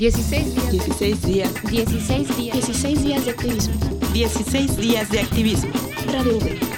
16 días. 16 días. 16 días. 16 días de activismo. 16 días de activismo. Radio V.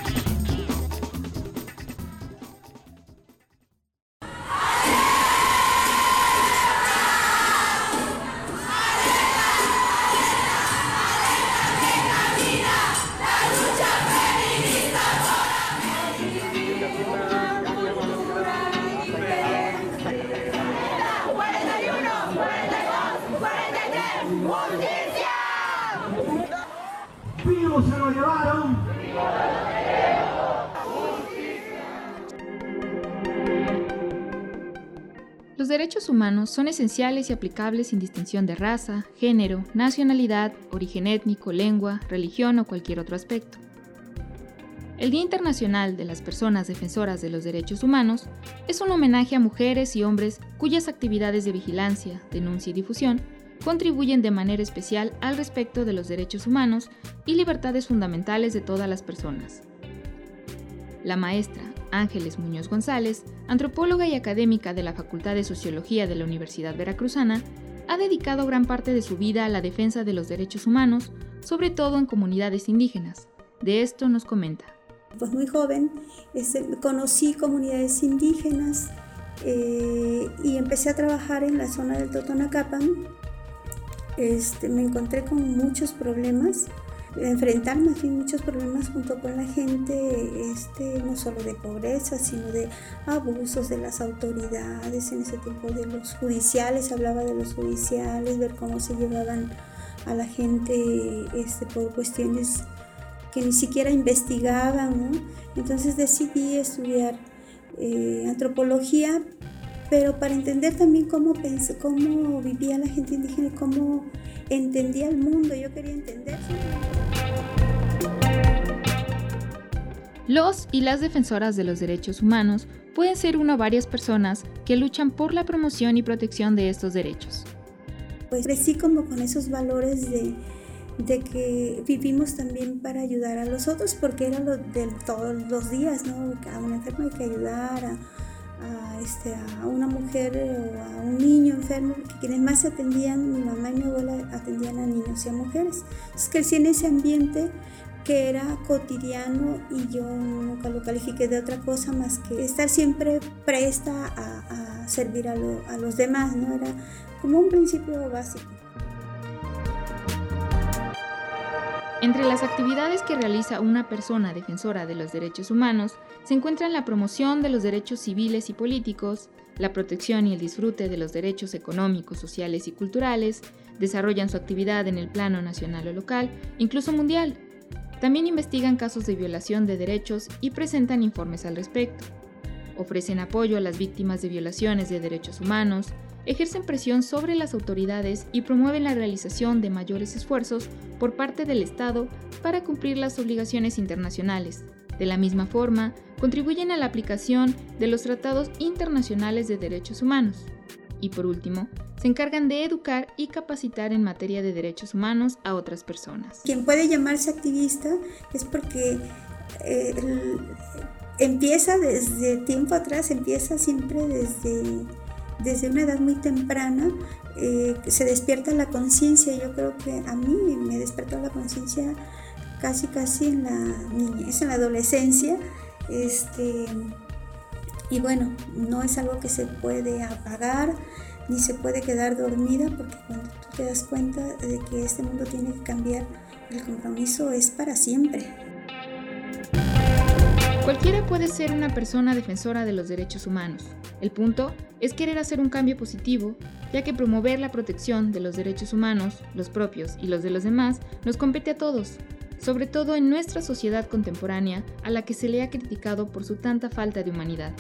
derechos humanos son esenciales y aplicables sin distinción de raza, género, nacionalidad, origen étnico, lengua, religión o cualquier otro aspecto. El Día Internacional de las Personas Defensoras de los Derechos Humanos es un homenaje a mujeres y hombres cuyas actividades de vigilancia, denuncia y difusión contribuyen de manera especial al respecto de los derechos humanos y libertades fundamentales de todas las personas. La maestra Ángeles Muñoz González, antropóloga y académica de la Facultad de Sociología de la Universidad Veracruzana, ha dedicado gran parte de su vida a la defensa de los derechos humanos, sobre todo en comunidades indígenas. De esto nos comenta. Pues muy joven este, conocí comunidades indígenas eh, y empecé a trabajar en la zona del Totonacapan. Este, me encontré con muchos problemas, enfrentarme a muchos problemas junto con la gente, este, no solo de pobreza, sino de abusos de las autoridades, en ese tiempo de los judiciales, hablaba de los judiciales, ver cómo se llevaban a la gente este, por cuestiones que ni siquiera investigaban. ¿no? Entonces decidí estudiar eh, antropología, pero para entender también cómo, pensé, cómo vivía la gente indígena y cómo entendía el mundo. Yo quería entender. Los y las defensoras de los derechos humanos pueden ser una o varias personas que luchan por la promoción y protección de estos derechos. Pues crecí como con esos valores de, de que vivimos también para ayudar a los otros, porque era lo de todos los días, ¿no? A un enfermo hay que ayudar, a, a, este, a una mujer o a un niño enfermo, que quienes más atendían, mi mamá y mi abuela atendían a niños y a mujeres. Entonces crecí en ese ambiente que era cotidiano y yo nunca lo califiqué de otra cosa más que estar siempre presta a, a servir a, lo, a los demás, ¿no? Era como un principio básico. Entre las actividades que realiza una persona defensora de los derechos humanos se encuentran la promoción de los derechos civiles y políticos, la protección y el disfrute de los derechos económicos, sociales y culturales, desarrollan su actividad en el plano nacional o local, incluso mundial. También investigan casos de violación de derechos y presentan informes al respecto. Ofrecen apoyo a las víctimas de violaciones de derechos humanos, ejercen presión sobre las autoridades y promueven la realización de mayores esfuerzos por parte del Estado para cumplir las obligaciones internacionales. De la misma forma, contribuyen a la aplicación de los tratados internacionales de derechos humanos. Y por último, se encargan de educar y capacitar en materia de derechos humanos a otras personas. Quien puede llamarse activista es porque eh, empieza desde tiempo atrás, empieza siempre desde desde una edad muy temprana eh, se despierta la conciencia. Yo creo que a mí me despertó la conciencia casi casi en la niñez, en la adolescencia. Este, y bueno, no es algo que se puede apagar ni se puede quedar dormida porque cuando tú te das cuenta de que este mundo tiene que cambiar, el compromiso es para siempre. Cualquiera puede ser una persona defensora de los derechos humanos. El punto es querer hacer un cambio positivo, ya que promover la protección de los derechos humanos, los propios y los de los demás, nos compete a todos, sobre todo en nuestra sociedad contemporánea a la que se le ha criticado por su tanta falta de humanidad.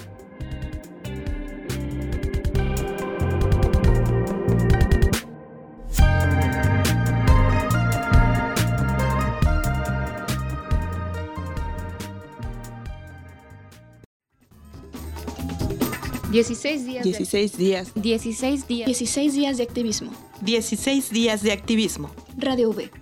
Dieciséis días. 16 días. Dieciséis días. 16 días de activismo. 16 días de activismo. Radio V.